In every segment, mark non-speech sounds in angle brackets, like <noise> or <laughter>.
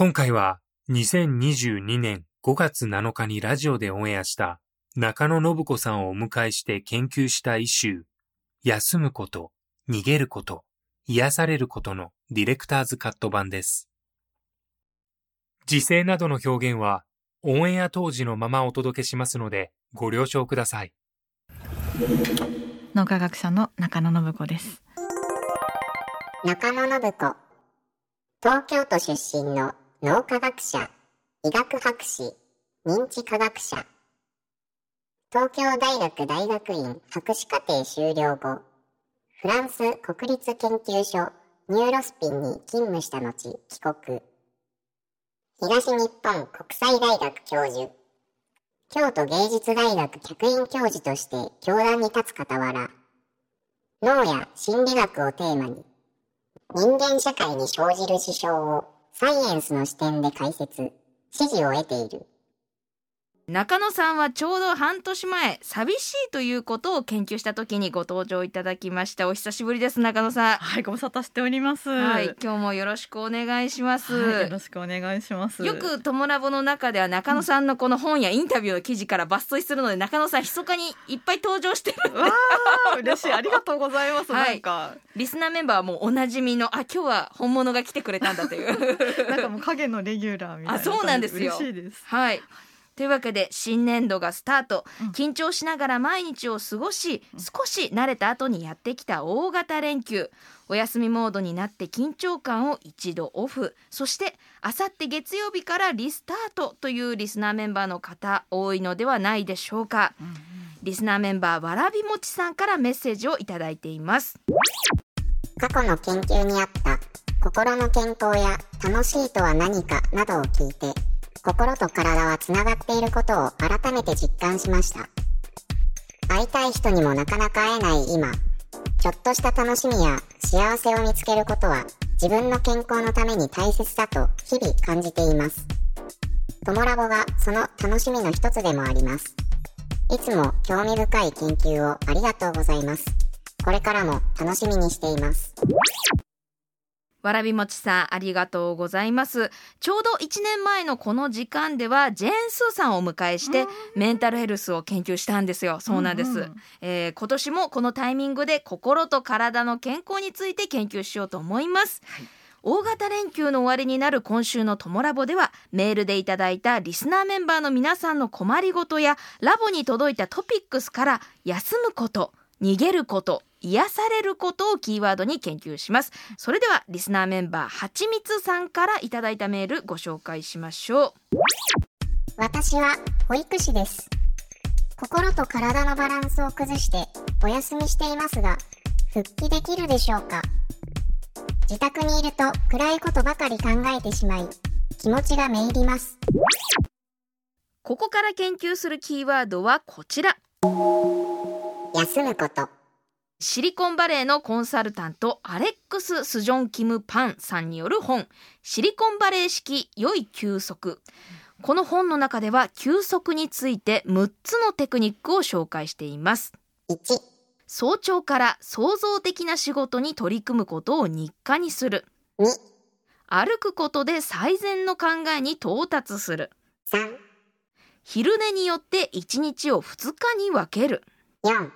今回は2022年5月7日にラジオでオンエアした中野信子さんをお迎えして研究した一周、休むこと、逃げること、癒されることのディレクターズカット版です。時勢などの表現はオンエア当時のままお届けしますのでご了承ください。脳科学者の中野信子です。中野信子東京都出身の脳科学者医学博士認知科学者。東京大学大学院博士課程修了後フランス国立研究所ニューロスピンに勤務した後帰国。東日本国際大学教授。京都芸術大学客員教授として教壇に立つ傍ら脳や心理学をテーマに人間社会に生じる事象をサイエンスの視点で解説、指示を得ている。中野さんはちょうど半年前寂しいということを研究した時にご登場いただきました。お久しぶりです中野さん。はい、ご無沙汰しております。はい今日もよろしくお願いします、はいよろしくお願いします。よくトモラボの中では中野さんのこの本やインタビューの記事から抜粋するので中野さん密かにいっぱい登場してるわあ、嬉しい、ありがとうございます。はい。なんか、リスナーメンバーはもうおなじみのあ今日は本物が来てくれたんだという。<laughs> なんかもう影のレギュラーみたいなあそうなんですよ。嬉しいです。はいというわけで新年度がスタート、うん。緊張しながら毎日を過ごし少し慣れた後にやってきた大型連休。お休みモードになって緊張感を一度オフ。そしてあさって月曜日からリスタートというリスナーメンバーの方多いのではないでしょうか、リスナーメンバーわらびもちさんからメッセージをいただいています。過去の研究にあった心の健康や楽しいとは何かなどを聞いて、心と体はつながっていることを改めて実感しました。会いたい人にもなかなか会えない今、ちょっとした楽しみや幸せを見つけることは自分の健康のために大切だと日々感じています。トモラボがその楽しみの一つでもあります。いつも興味深い研究をありがとうございます。これからも楽しみにしています。わらびもちさんありがとうございます。ちょうど1年前のこの時間ではジェーン・スーさんをお迎えしてメンタルヘルスを研究したんですよ。そうなんです、うんうん。えー今年もこのタイミングで心と体の健康について研究しようと思います、大型連休の終わりになる今週のトモラボではメールでいただいたリスナーメンバーの皆さんの困りごとやラボに届いたトピックスから休むこと逃げること癒されることをキーワードに研究しますそれではリスナーメンバーはちみつさんからいただいたメールご紹介しましょう私は保育士です。心と体のバランスを崩してお休みしていますが、復帰できるでしょうか？自宅にいると暗いことばかり考えてしまい、気持ちがめいります。ここから研究するキーワードはこちら休むこと。シリコンバレーのコンサルタントアレックス・スジョン・キム・パンさんによる本「シリコンバレー式良い休息」この本の中では休息について6つのテクニックを紹介しています。1、早朝から創造的な仕事に取り組むことを日課にする。2、歩くことで最善の考えに到達する。3、昼寝によって1日を2日に分ける。4、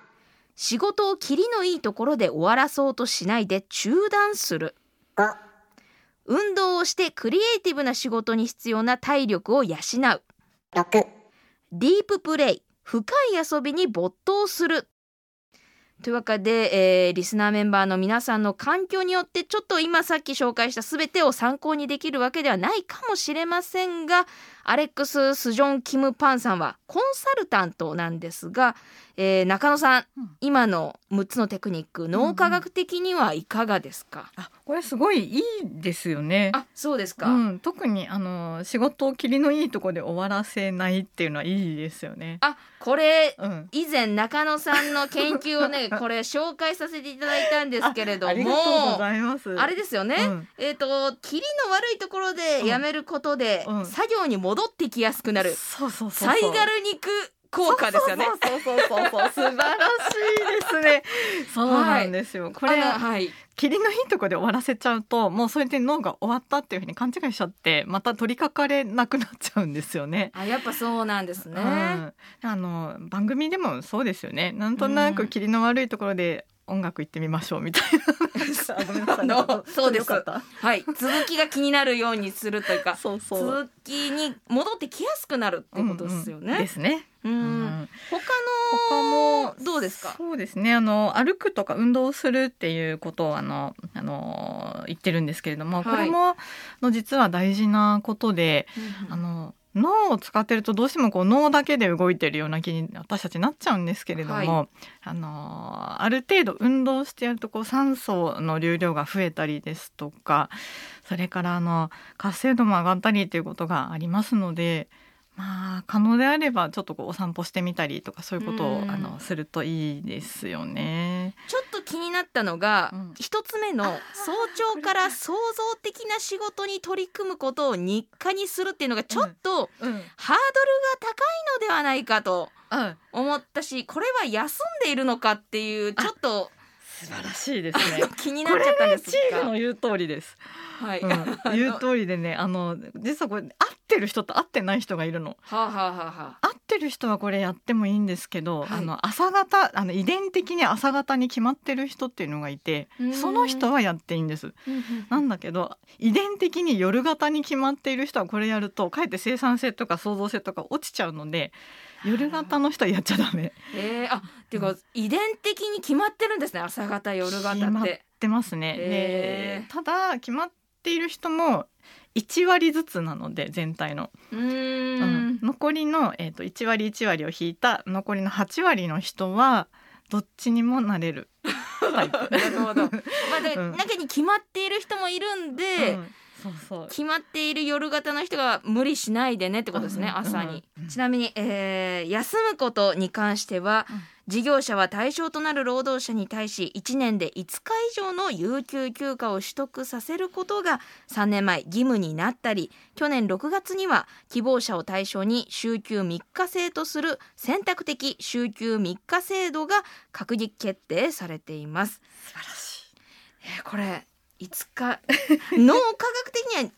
仕事をキリのいいところで終わらそうとしないで中断する。5、運動をしてクリエイティブな仕事に必要な体力を養う。6、ディーププレイ深い遊びに没頭する。というわけで、えーリスナーメンバーの皆さんの環境によってちょっと今さっき紹介した全てを参考にできるわけではないかもしれませんがアレックス・スジョン・キム・パンさんはコンサルタントなんですが、えー中野さん、うん。今の6つのテクニック脳科学的にはいかがですか、あこれすごいいいですよね。あそうですか、うん、特にあの仕事を切りのいいところで終わらせないっていうのはいいですよね。あこれうん、以前中野さんの研究をね <laughs> これ紹介させていただいたんですけれどもありがとうございます。あれですよね、うん。えっ、と切りの悪いところでやめることで、うん。作業に戻ってきやすくなるそうそうそうサイ。ガル肉効果ですよね。そうそうそうそう素晴らしいですね。<laughs> そうなんですよ。これあのはい切りのいいところで終わらせちゃうともうそれで脳が終わったっていうふうに勘違いしちゃってまた取りかかれなくなっちゃうんですよね。あやっぱそうなんですね。うん、あの番組でもそうですよねなんとなく切りの悪いところで音楽行ってみましょうみたいな。<laughs> のそうです。はい。続きが気になるようにするというかそうそう。続きに戻ってきやすくなるってことですようんうん。でね。すね、うん。うん他他のもどうですか？そうですね。あの歩くとか運動するっていうことをあのあの言ってるんですけれども、はい。これもあの実は大事なことで、あの脳を使ってるとどうしてもこう脳だけで動いてるような気に私たちなっちゃうんですけれども、はあのある程度運動してやるとこう酸素の流量が増えたりですとかそれからあの活性度も上がったりということがありますので。まあ可能であればちょっとこうお散歩してみたりとかそういうことをうんあのするといいですよね。ちょっと気になったのがうん。一、つ目の早朝から創造的な仕事に取り組むことを日課にするっていうのがちょっとうん、ハードルが高いのではないかとあ思ったしこれは休んでいるのかっていうちょっと素晴らしいですね。気になっちゃったんですチーがムの言う通りです。はい、うん。<laughs> 言う通りでねあの実はこれ合ってる人と合ってない人がいるの。はあ、はあはあは合ってる人はこれやってもいいんですけど、はいあの朝方あの遺伝的に朝方に決まってる人っていうのがいてうんその人はやっていいんです。あ、なんだけど遺伝的に夜型に決まっている人はこれやるとかえって生産性とか創造性とか落ちちゃうので夜型の人はやっちゃダメ。えー、あっていうか、遺伝的に決まってるんですね朝方夜型決まっって。てますね。へでただ決まっている人も1割ずつなので全体の、うん。ん。残りの、えー、と1割1割を引いた残りの8割の人はどっちにもなれる。<laughs> なるほど。まあで、<laughs> うん。中に決まっている人もいるんで、うん。そうそう。決まっている夜型の人が無理しないでねってことですね、うん。朝に、うん。ちなみに、えー休むことに関しては、うん事業者は対象となる労働者に対し1年で5日以上の有給休暇を取得させることが3年前義務になったり去年6月には希望者を対象に週休3日制とする選択的週休3日制度が閣議決定されています。素晴らしい。えーこれいつか脳科学的には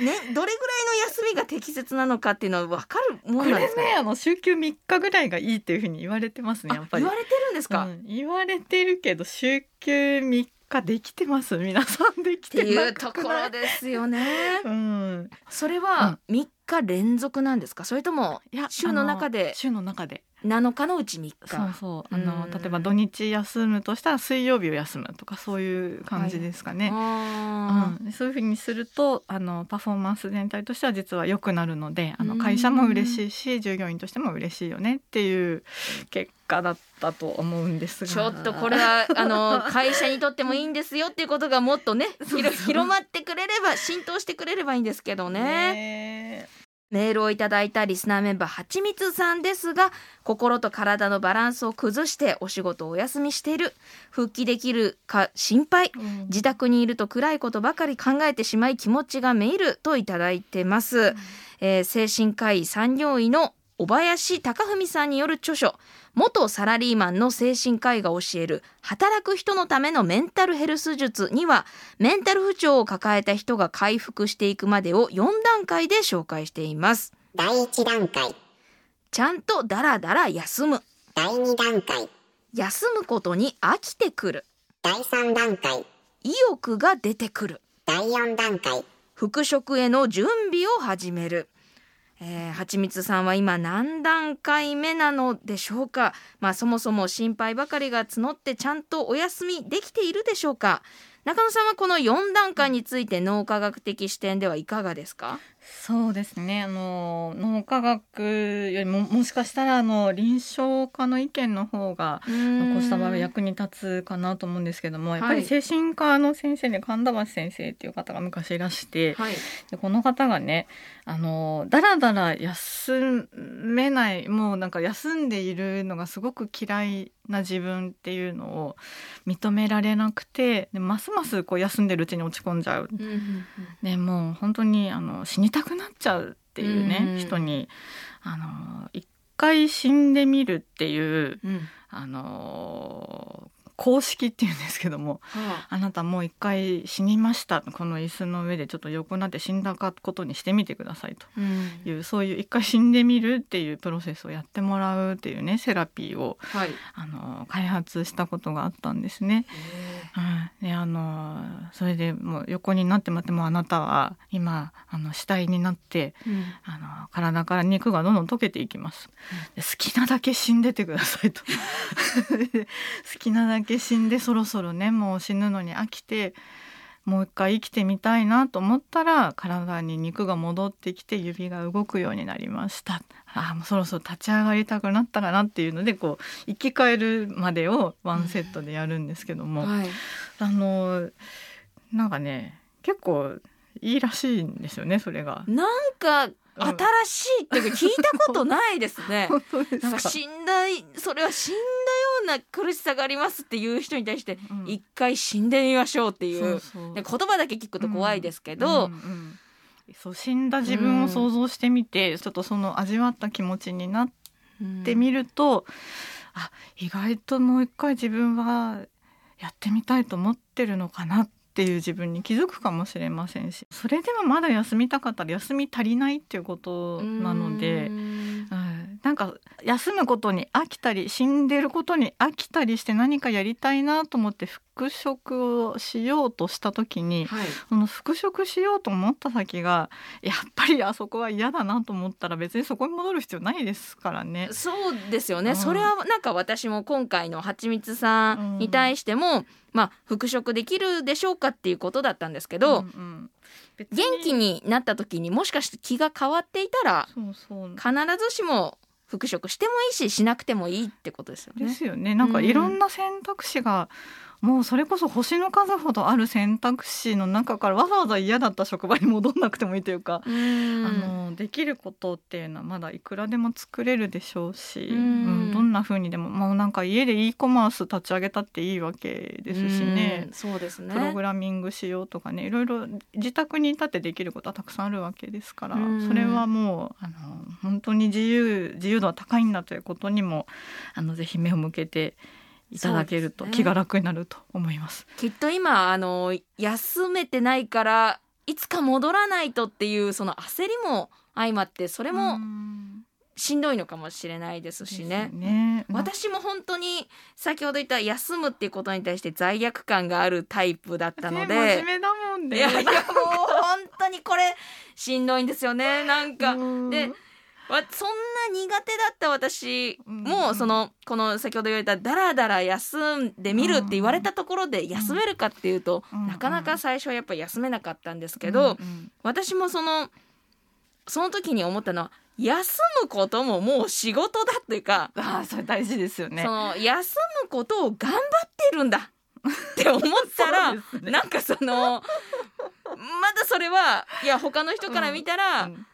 ねどれぐらいの休みが適切なのかっていうのは分かるもんなんですかね？ねあの週休3日ぐらいがいいっていうふうに言われてますねやっぱり。あ言われてるんですか、うん言われてるけど週休3日できてます皆さんできっていうところですよね。うん。それは3日連続なんですか？それとも週の中で？週の中で7日のうち3日そうそう。あのうん例えば土日休むとしたら水曜日を休むとかそういう感じですかね、あうん、そういうふうにするとあのパフォーマンス全体としては実は良くなるのであうん。の会社も嬉しいし従業員としても嬉しいよねっていう結果だったと思うんですちょっとこれはあの <laughs> 会社にとってもいいんですよっていうことがもっとね <laughs> 広まってくれれば浸透してくれればいいんですけどね。ねメールをいただいたリスナーメンバーはちみつさんですが心と体のバランスを崩してお仕事をお休みしている。復帰できるか心配。うん。自宅にいると暗いことばかり考えてしまい気持ちがめいるといただいてます、えー精神科医産業医の小林貴文さんによる著書元サラリーマンの精神科医が教える働く人のためのメンタルヘルス術にはメンタル不調を抱えた人が回復していくまでを4段階で紹介しています。第1段階、ちゃんとダラダラ休む。第2段階、休むことに飽きてくる。第3段階、意欲が出てくる。第4段階、復職への準備を始める、えー、はちみつさんは今何段階目なのでしょうか？まあそもそも心配ばかりが募ってちゃんとお休みできているでしょうか？中野さんはこの4段階について脳科学的視点ではいかがですか？そうですね。あの脳科学よりももしかしたらあの臨床家の意見の方がこうした場合は役に立つかなと思うんですけどもやっぱり精神科の先生で神田橋先生っていう方が昔いらして、はい、でこの方がねあのだらだら休めないもうなんか休んでいるのがすごく嫌いな自分っていうのを認められなくてでますますこう休んでるうちに落ち込んじゃう。でもう本当にあの死にたくなっちゃうっていうね、人にあの一回死んでみるっていう、うん、あの公式っていうんですけども、はあ、あなたもう一回死にました。この椅子の上でちょっと横になって死んだことにしてみてくださいと。いう、うん、そういう一回死んでみるっていうプロセスをやってもらうっていうねセラピーを、はい、あの開発したことがあったんですね。うん、であのそれでもう横になってもってもあなたは今あの死体になって、うん、あの体から肉がどんどん溶けていきます。好きなだけ死んでてくださいと。<laughs> 好きなだけ死んでそろそろねもう死ぬのに飽きてもう一回生きてみたいなと思ったら体に肉が戻ってきて指が動くようになりました。あもうそろそろ立ち上がりたくなったかなっていうのでこう生き返るまでをワンセットでやるんですけども、はい、あのなんかね結構いいらしいんですよねそれが。なんか新しいって聞いたことないですね。<laughs> なんか死んだそれは死んだな苦しさがありますっていう人に対して一回死んでみましょうっていう、言葉だけ聞くと怖いですけど。そう死んだ自分を想像してみて、うん、ちょっとその味わった気持ちになってみると、うん、あ意外ともう一回自分はやってみたいと思ってるのかなっっていう自分に気づくかもしれませんし。それでもまだ休みたかったら休み足りないっていうことなので、うん、なんか休むことに飽きたり死んでることに飽きたりして何かやりたいなと思って復職をしようとした時に、はい、その復職しようと思った先がやっぱりあそこは嫌だなと思ったら別にそこに戻る必要ないですからね。そうですよね、うん、それはなんか私も今回のはちみつさんに対しても、うん、まあ復職できるでしょうかっていうことだったんですけど、うんうん。元気になった時にもしかして気が変わっていたら必ずしも復職してもいいししなくてもいいってことですよね。ですよね。なんかいろんな選択肢がもうそれこそ星の数ほどある選択肢の中からわざわざ嫌だった職場に戻んなくてもいいというかあのできることっていうのはまだいくらでも作れるでしょうしうん、どんなふうにでももうなんか家で e コマース立ち上げたっていいわけですしね。そうですね。プログラミングしようとかねいろいろ自宅に立ってできることはたくさんあるわけですからそれはもうあの本当に自由自由度は高いんだということにもあのぜひ目を向けていただけると気が楽になると思います。きっと今あの休めてないからいつか戻らないとっていうその焦りも相まってそれもしんどいのかもしれないですしね。ね私も本当に先ほど言った休むっていうことに対して罪悪感があるタイプだったので。真面目だもんね。いやいやもう本当にこれしんどいんですよねなんか。でわそんな苦手だった私も、そのこの先ほど言われただらだら休んでみるって言われたところで休めるかっていうと、なかなか最初はやっぱり休めなかったんですけど、私もそのその時に思ったのは休むことももう仕事だっていうかあそれ大事ですよね。その休むことを頑張ってるんだって思ったら、<laughs> ね、なんかそのまだそれはいや他の人から見たら、うんうん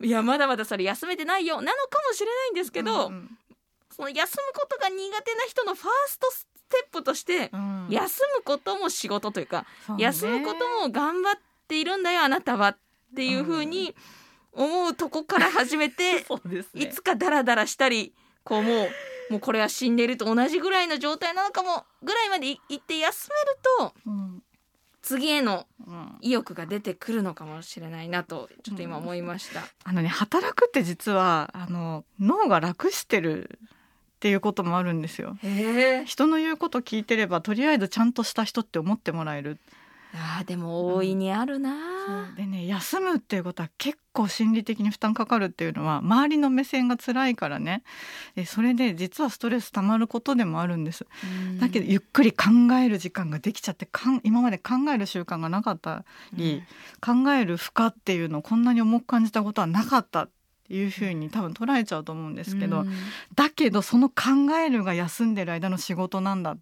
いやまだまだそれ休めてないよ。なのかもしれないんですけど、うんうん、その休むことが苦手な人のファーストステップとして、うん、休むことも仕事というか、ね、休むことも頑張っているんだよあなたはっていうふうに思うとこから始めて、<laughs> ね、いつかダラダラしたりこうもうもうこれは死んでると同じぐらいの状態なのかもぐらいまでいって休めると、うん次への意欲が出てくるのかもしれないなとちょっと今思いました。うん、あのね働くって実はあの脳が楽してるっていうこともあるんですよ。人の言うこと聞いてればとりあえずちゃんとした人って思ってもらえる。あでも大いにあるな、うん、でね休むっていうことは結構心理的に負担かかるっていうのは周りの目線が辛いからね。でそれで実はストレス溜まることでもあるんです。だけどゆっくり考える時間ができちゃってかん今まで考える習慣がなかったり、考える負荷っていうのをこんなに重く感じたことはなかったっていうふうに多分捉えちゃうと思うんですけど、うん。だけどその考えるが休んでる間の仕事なんだ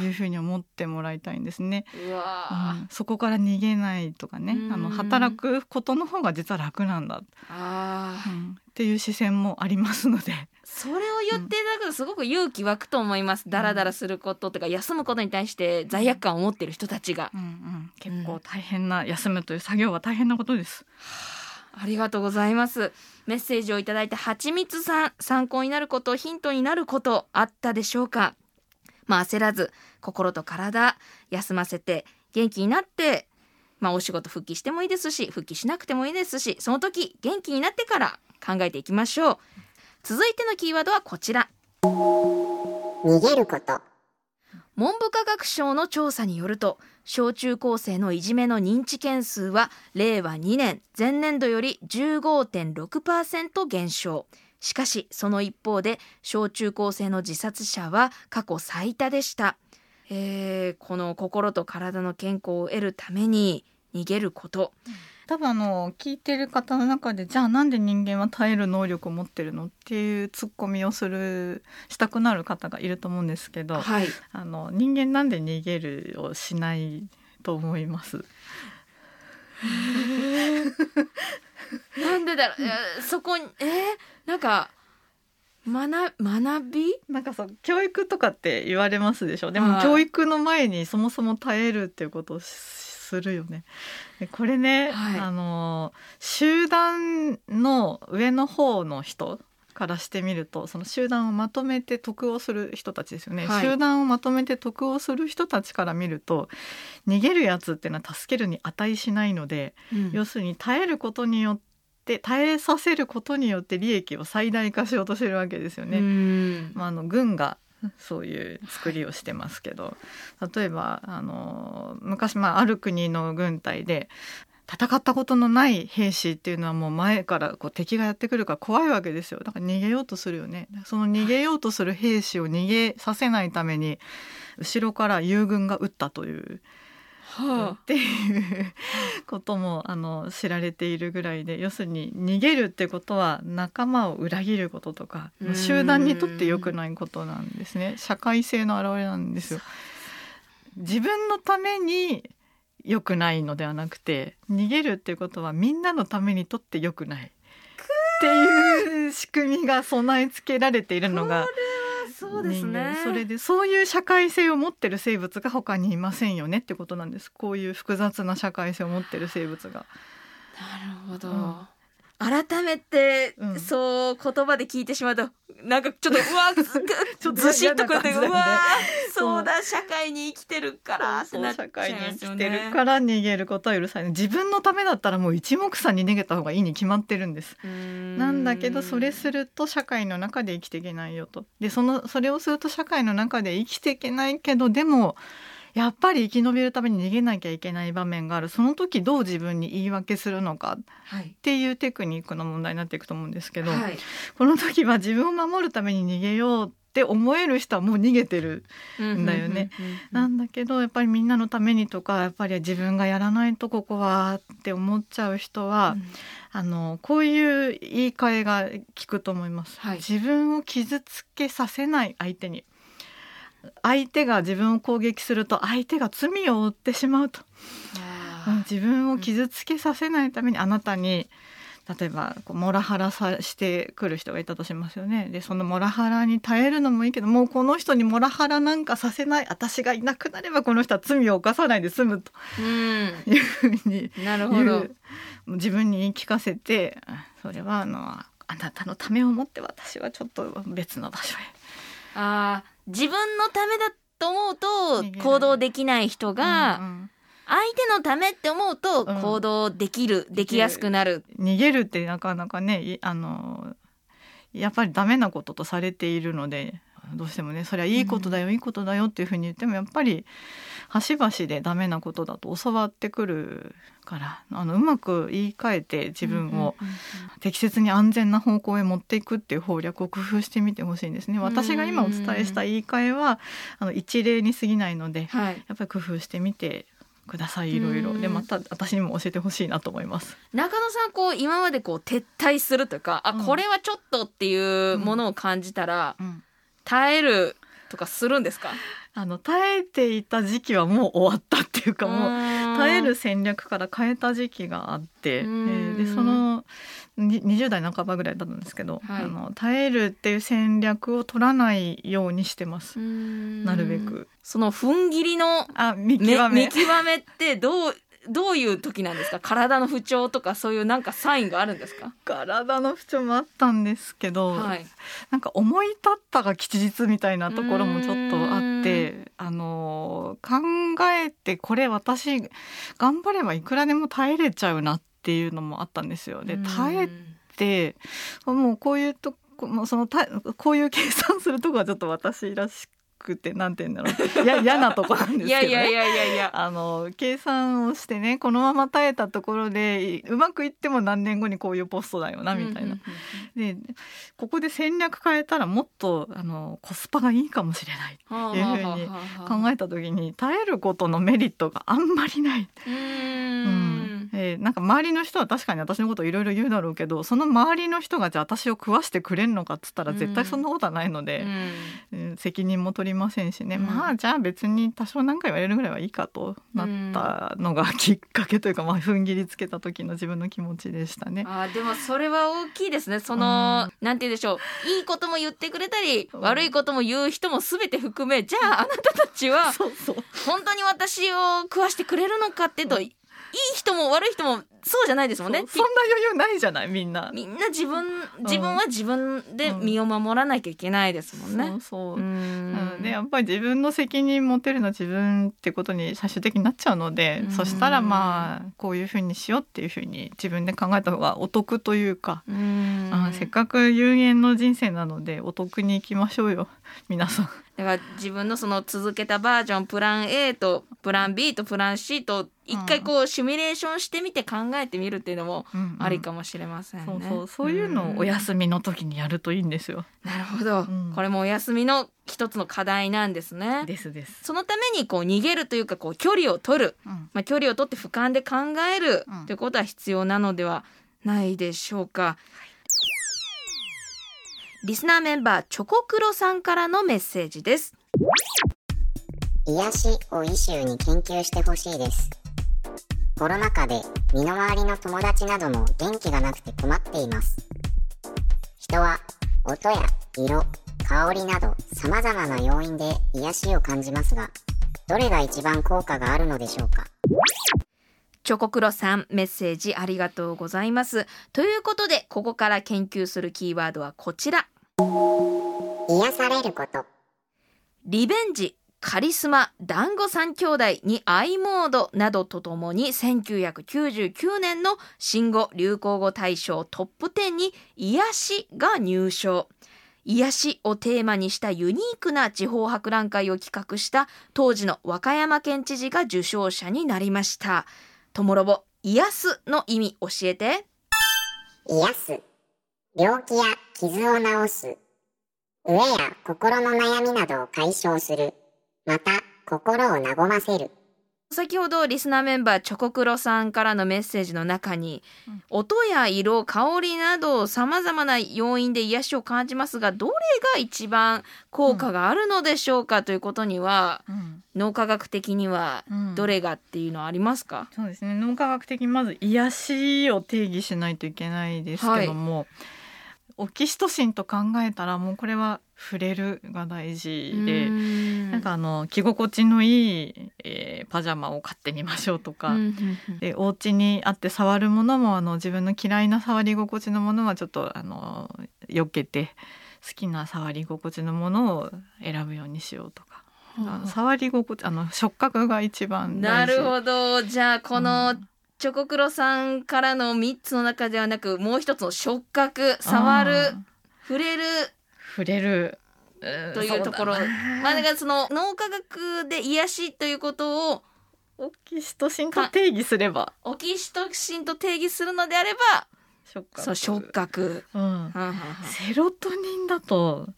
いうふうに思ってもらいたいんですね。ーうんそこから逃げないとかね、あのうん働くことの方が実は楽なんだ、うんっていう視線もありますので。それを言っていただくとすごく勇気湧くと思います。ダラダラすることとか休むことに対して罪悪感を持っている人たちが。うんうん、結構大変な、休むという作業は大変なことです。ありがとうございます。メッセージをいただいてはちみつさん参考になることヒントになることあったでしょうか？まあ焦らず心と体休ませて元気になって。まあお仕事復帰してもいいですし復帰しなくてもいいですしその時元気になってから考えていきましょう。続いてのキーワードはこちら。逃げること、文部科学省の調査によると小中高生のいじめの認知件数は令和2年前年度より15.6%減少しかしその一方で小中高生の自殺者は過去最多でした、えーこの心と体の健康を得るために逃げること。多分あの聞いてる方の中でじゃあなんで人間は耐える能力を持ってるのっていうツッコミをするしたくなる方がいると思うんですけど、はい。あの人間なんで逃げるをしないと思います？<laughs> <laughs> なんでだろう、えーそこにえー？なんか学学び？なんかそう教育とかって言われますでしょ？でもはい教育の前にそもそも耐えるっていうことをしするよね。でこれね、はい。あの集団の上の方の人からしてみるとその集団をまとめて得をする人たちですよね、はい。集団をまとめて得をする人たちから見ると逃げるやつっていうのは助けるに値しないので、要するに耐えることによって耐えさせることによって利益を最大化しようとしてるわけですよね。うん。まあ、あの軍がそういう作りをしてますけど、例えばあの昔、まあ、ある国の軍隊で戦ったことのない兵士っていうのはもう前からこう敵がやってくるから怖いわけですよ。だから逃げようとするよね。その逃げようとする兵士を逃げさせないために後ろから友軍が撃ったというはっていうこともあの知られているぐらいで要するに逃げるってことは仲間を裏切ることとかうん。集団にとって良くないことなんですね。社会性の表れなんですよ。自分のために良くないのではなくて逃げるっていうことはみんなのためにとって良くない。っていう仕組みが備え付けられているのがあそうです人ね間。それでそういう社会性を持ってる生物が他にいませんよねってことなんです。こういう複雑な社会性を持ってる生物が。なるほど、うん改めて、うん。そう言葉で聞いてしまうとなんかちょっとうわ <laughs> ずちょっとずしっとくるというかうわ <laughs> そう。だ社会に生きてるからそう社会に生きてるねから逃げることは許されない。自分のためだったらもう一目散に逃げた方がいいに決まってるんです。ななんだけどそれすると社会の中で生きていけないよと。でそのそれをすると社会の中で生きていけないけどでもやっぱり生き延びるために逃げなきゃいけない場面がある。その時どう自分に言い訳するのか。はい。っていうテクニックの問題になっていくと思うんですけど、はい。この時は自分を守るために逃げようって思える人はもう逃げてるんだよね。うんなんだけどやっぱりみんなのためにとかやっぱり自分がやらないとここはって思っちゃう人は、あのこういう言い換えが効くと思います、はい。自分を傷つけさせない相手に相手が自分を攻撃すると相手が罪を負ってしまうと、自分を傷つけさせないためにあなたに例えばこうモラハラさしてくる人がいたとしますよね。でそのモラハラに耐えるのもいいけどもうこの人にモラハラなんかさせない私がいなくなればこの人は罪を犯さないで済むと。ーいうふうにうんなるほ言どう自分に言い聞かせてそれはあのあなたのためを思って私はちょっと別の場所へ。あー自分のためだと思うと行動できない人が、うん相手のためって思うとうん。行動できる、できやすくなる。うん逃げるってなかなかねいあのやっぱりダメなこととされているのでどうしてもねそれはいいことだよ、いいことだよっていうふうに言ってもやっぱり端々でダメなことだと教わってくるからあのうまく言い換えて自分を適切に安全な方向へ持っていくっていう方略を工夫してみてほしいんですね。私が今お伝えした言い換えはあの一例に過ぎないので、はい。やっぱり工夫してみてくださいいろいろ。うん。でまた私にも教えてほしいなと思います。中野さんこう今までこう撤退するとかあ、うん。これはちょっとっていうものを感じたら、うん耐えるとかするんですか？あの耐えていた時期はもう終わったっていうかもう耐える戦略から変えた時期があって、えうん。ーでそのに20代半ばぐらいだったんですけど、はい。あの耐えるっていう戦略を取らないようにしてます。ななるべく。その踏ん切りのあ見め。極め見極めってどうどういう時なんですか？体の不調とかそういうなんかサインがあるんですか？体の不調もあったんですけど、はい。なんか思い立ったが吉日みたいなところもちょっとあっうてあの考えてこれ私頑張ればいくらでも耐えれちゃうなっていうのもあったんですよ。で耐えてもうこういうとこもうそのたこういう計算するとこはちょっと私らしくてなんて言うんだろういや <laughs> 嫌なとこなんですけどね。いやいやいやいやあの計算をしてねこのまま耐えたところでうまくいっても何年後にこういうポストだよなみたいな。でここで戦略変えたらもっとあのコスパがいいかもしれないいうふうに考えた時に耐えることのメリットがあんまりない。うんえーなんか周りの人は確かに私のこといろいろ言うだろうけどその周りの人がじゃあ私を食わしてくれんのかっつったら絶対そんなことはないので、うん。責任も取りませんしね、うん。まあじゃあ別に多少何か言われるぐらいはいいかとなったのがきっかけというか、まあ踏ん切りつけた時の自分の気持ちでしたね。あーでもそれは大きいですね。その、なんて言うんでしょう。いいことも言ってくれたり、うん。悪いことも言う人も全て含めじゃああなたたちは本当に私を食わしてくれるのかってと、いい人も悪い人もそうじゃないですもんねそんな余裕ないじゃないみんな。みんな自分自分は自分で身を守らなきゃいけないですもんね。そうそううーんでやっぱり自分の責任持てるのは自分ってことに最終的になっちゃうので、うんそしたらまあこういうふうにしようっていうふうに自分で考えた方がお得というか、うーんあせっかく有限の人生なのでお得に行きましょうよ皆さん。だから自分のその続けたバージョンプラン A とプラン B とプラン C と一回こうシミュレーションしてみて考えてみるっていうのもうんうんありかもしれませんね。そうそうそういうのをお休みの時にやるといいんですよ。なるほど、うんこれもお休みの一つの課題なんですね。ですです。そのためにこう逃げるというかこう距離を取る、うんまあ、距離を取って俯瞰で考えるうんということは必要なのではないでしょうか。リスナーメンバーチョコクロさんからのメッセージです。癒しをイシューに研究してほしいです。コロナ禍で身の回りの友達なども元気がなくて困っています。人は音や色、香りなど様々な要因で癒しを感じますが、どれが一番効果があるのでしょうか？チョコクロさんメッセージありがとうございます。ということでここから研究するキーワードはこちら。癒されること。リベンジ、カリスマ、団子三兄弟に i モードなどとともに1999年の新語・流行語大賞トップ10に癒しが入賞。癒しをテーマにしたユニークな地方博覧会を企画した当時の和歌山県知事が受賞者になりました。ともろぼ、癒すの意味教えて。癒す。病気や傷を治す。飢えや心の悩みなどを解消する。また、心を和ませる。先ほどリスナーメンバーチョコクロさんからのメッセージの中に、音や色香りなどさまざまな要因で癒しを感じますがどれが一番効果があるのでしょうかということには、うん。脳科学的にはうん。どれがっていうのはありますか、そうですね。脳科学的にまず癒しを定義しないといけないですけども、オキシトシンと考えたらもうこれは触れるが大事で。なんかあの着心地のいい、えーパジャマを買ってみましょうとか、うんうんうん。でお家にあって触るものもあの自分の嫌いな触り心地のものはちょっとあの避けて好きな触り心地のものを選ぶようにしようとか、触り心地あの触覚が一番大事。なるほど。じゃあこうのんチョコクロさんからの3つの中ではなくもう一つの触覚触るうん触れる。触れる。というところ、まあだからその脳科学で癒しということをオキシトシンと定義すれば。オキシトシンと定義するのであれば触覚。そう触覚、うん。セロトニンだと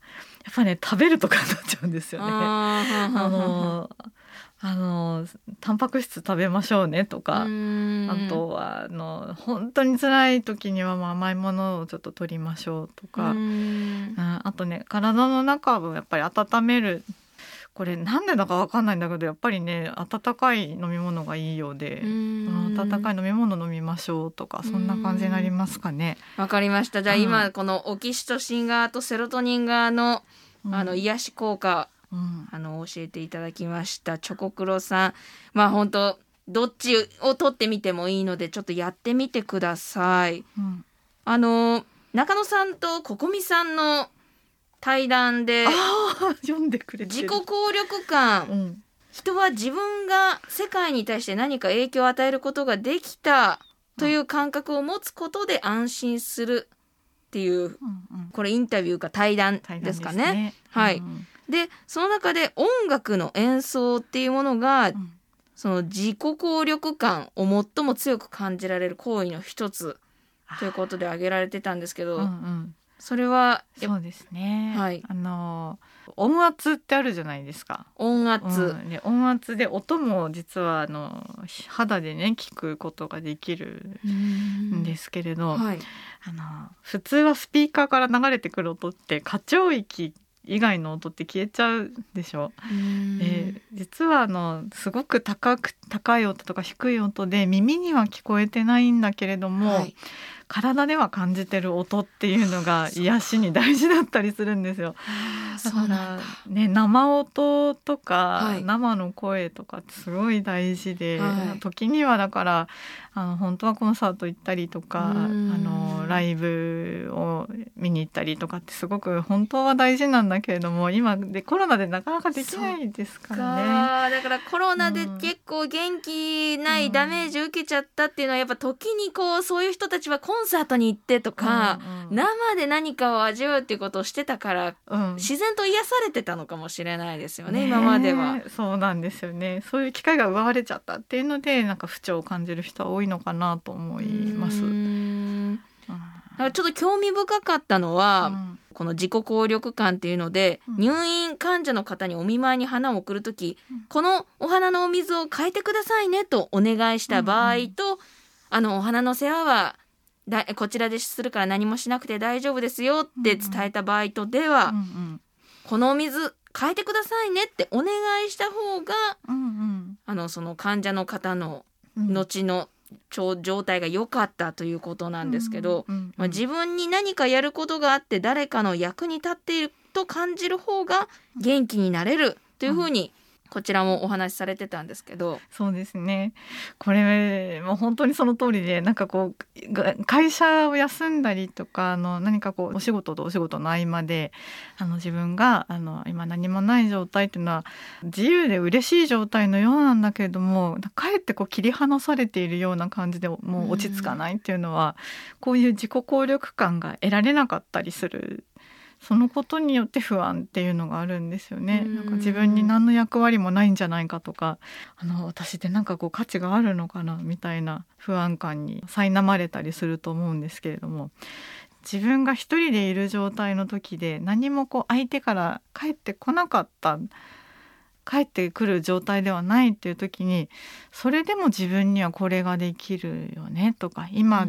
やっぱね食べるとかになっちゃうんですよね。あーはんはあのタンパク質食べましょうねとか、あとはあの本当に辛い時にはもう甘いものをちょっと取りましょうとか、あとね体の中をやっぱり温めるこれなんでだかわかんないんだけどやっぱりね温かい飲み物がいいようで、温かい飲み物飲みましょうとかそんな感じになりますかね。わかりました。じゃあうん。今このオキシトシン側とセロトニン側のうん。あの癒し効果うん。あの教えていただきました。チョコクロさん。まあ本当どっちを取ってみてもいいのでちょっとやってみてください。うん。あの中野さんとここみさんの対談で読んでくれ自己効力感。うん。人は自分が世界に対して何か影響を与えることができたという感覚を持つことで安心するっていううんうん。これインタビューか対談ですかね。うんはいでその中で音楽の演奏っていうものがうん。その自己効力感を最も強く感じられる行為の一つということで挙げられてたんですけど、うんうん。それはそうですね。はい。あの音圧ってあるじゃないですか。音圧、うん。で音圧で音も実はあの肌でね聞くことができるんですすけれど、はい、あの普通はスピーカーから流れてくる音って過聴域以外の音って消えちゃうでしょ？で実はあのすごく高く高い音とか低い音で耳には聞こえてないんだけれども、はい。体では感じてる音っていうのが癒しに大事だったりするんですよ。だ。からね生音とか、はい。生の声とかってすごい大事で、はい。時にはだからあの本当はコンサート行ったりとかあうん。のライブを見に行ったりとかってすごく本当は大事なんだけれども今でコロナでなかなかできないですからね。か。だからコロナでうん。結構元気ないうん。ダメージを受けちゃったっていうのはやっぱ時にこうそういう人たちはコンサートに行ってとか、うんうん生で何かを味わうっていうことをしてたからうん。自然と癒されてたのかもしれないですよね今までは。えそうなんですよね。そういう機会が奪われちゃったっていうのでなんか不調を感じる人は多いのかなと思います。だからちょっと興味深かったのは、うん。この自己効力感っていうので、うん。入院患者の方にお見舞いに花を送る時、うん。このお花のお水を変えてくださいねとお願いした場合と、あのお花の世話はだこちらでするから何もしなくて大丈夫ですよって伝えた場合とでは、うんうん。このお水変えてくださいねってお願いした方がうんあのその患者の方のうん。後の状状態が良かったということなんですけど、うんうん。まあ、自分に何かやることがあって誰かの役に立っていると感じる方が元気になれるというふうにこちらもお話しされてたんですけど、そうですねこれもう本当にその通りでなんかこうが会社を休んだりとかあの何かこうお仕事とお仕事の合間であの自分があの今何もない状態っていうのは自由で嬉しい状態のようなんだけれどもかえってこう切り離されているような感じでもう落ち着かないっていうのは、こういう自己効力感が得られなかったりする。そのことによって不安っていうのがあるんですよね。うんなんか自分に何の役割もないんじゃないかとか、あの私ってなんかこう価値があるのかなみたいな不安感に苛まれたりすると思うんですけれども自分が一人でいる状態の時で何もこう相手から帰ってこなかった帰ってくる状態ではないっていう時にそれでも自分にはこれができるよねとか今、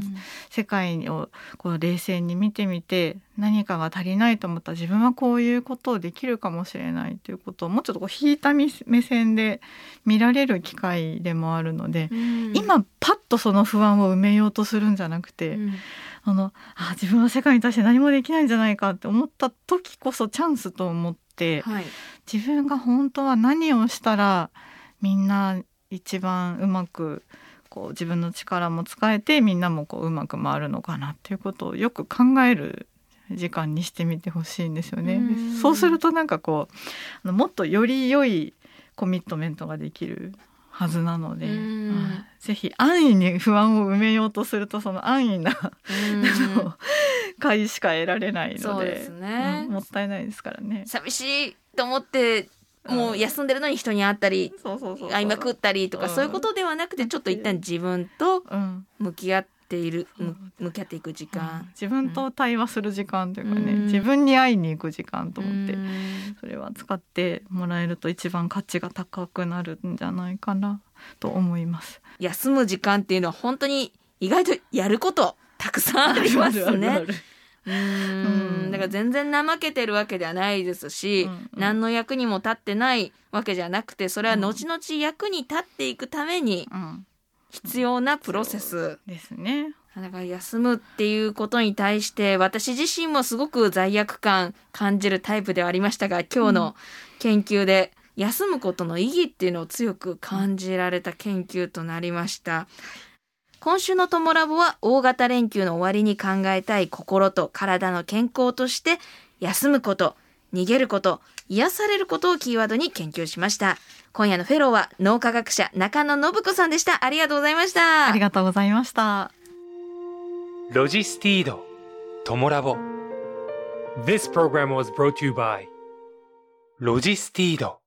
世界をこう冷静に見てみて何かが足りないと思ったら自分はこういうことをできるかもしれないということをもうちょっとこう引いた目目線で見られる機会でもあるので、うん。今パッとその不安を埋めようとするんじゃなくて、うん。あのあ自分は世界に対して何もできないんじゃないかって思った時こそチャンスと思って、はい。自分が本当は何をしたらみんな一番うまくこう自分の力も使えてみんなもこううまく回るのかなっていうことをよく考える時間にしてみてほしいんですよね。うん。そうするとなんかこうもっとより良いコミットメントができるはずなので、ぜひ安易に不安を埋めようとするとその安易な <laughs> 回しか得られないのでそうですね。うんもったいないですからね。寂しいと思ってもう休んでるのに人に会ったりそうそうそうそう。会いまくったりとかうん。そういうことではなくてちょっと一旦自分とうん。向き合っているそう。む向き合っていく時うん。間。自分と対話する時間というかね、うん。自分に会いに行く時間と思って、うん。それは使ってもらえると一番価値が高くなるんじゃないかなと思います。休む時間っていうのは本当に意外とやることたくさんありますね。ううんんだから全然怠けてるわけではないですし、うんうん何の役にも立ってないわけじゃなくてそれは後々役に立っていくためにうん必要なプロセス。ですね。だから休むっていうことに対して私自身もすごく罪悪感感じるタイプではありましたが今日の研究で休むことの意義っていうのを強く感じられた研究となりました。今週のトモラボは大型連休の終わりに考えたい心と体の健康として休むこと、逃げること、癒されることをキーワードに研究しました。今夜のフェローは脳科学者中野信子さんでした。ありがとうございました。ありがとうございました。ロジスティード、トモラボ。This program was brought to you by ロジスティード。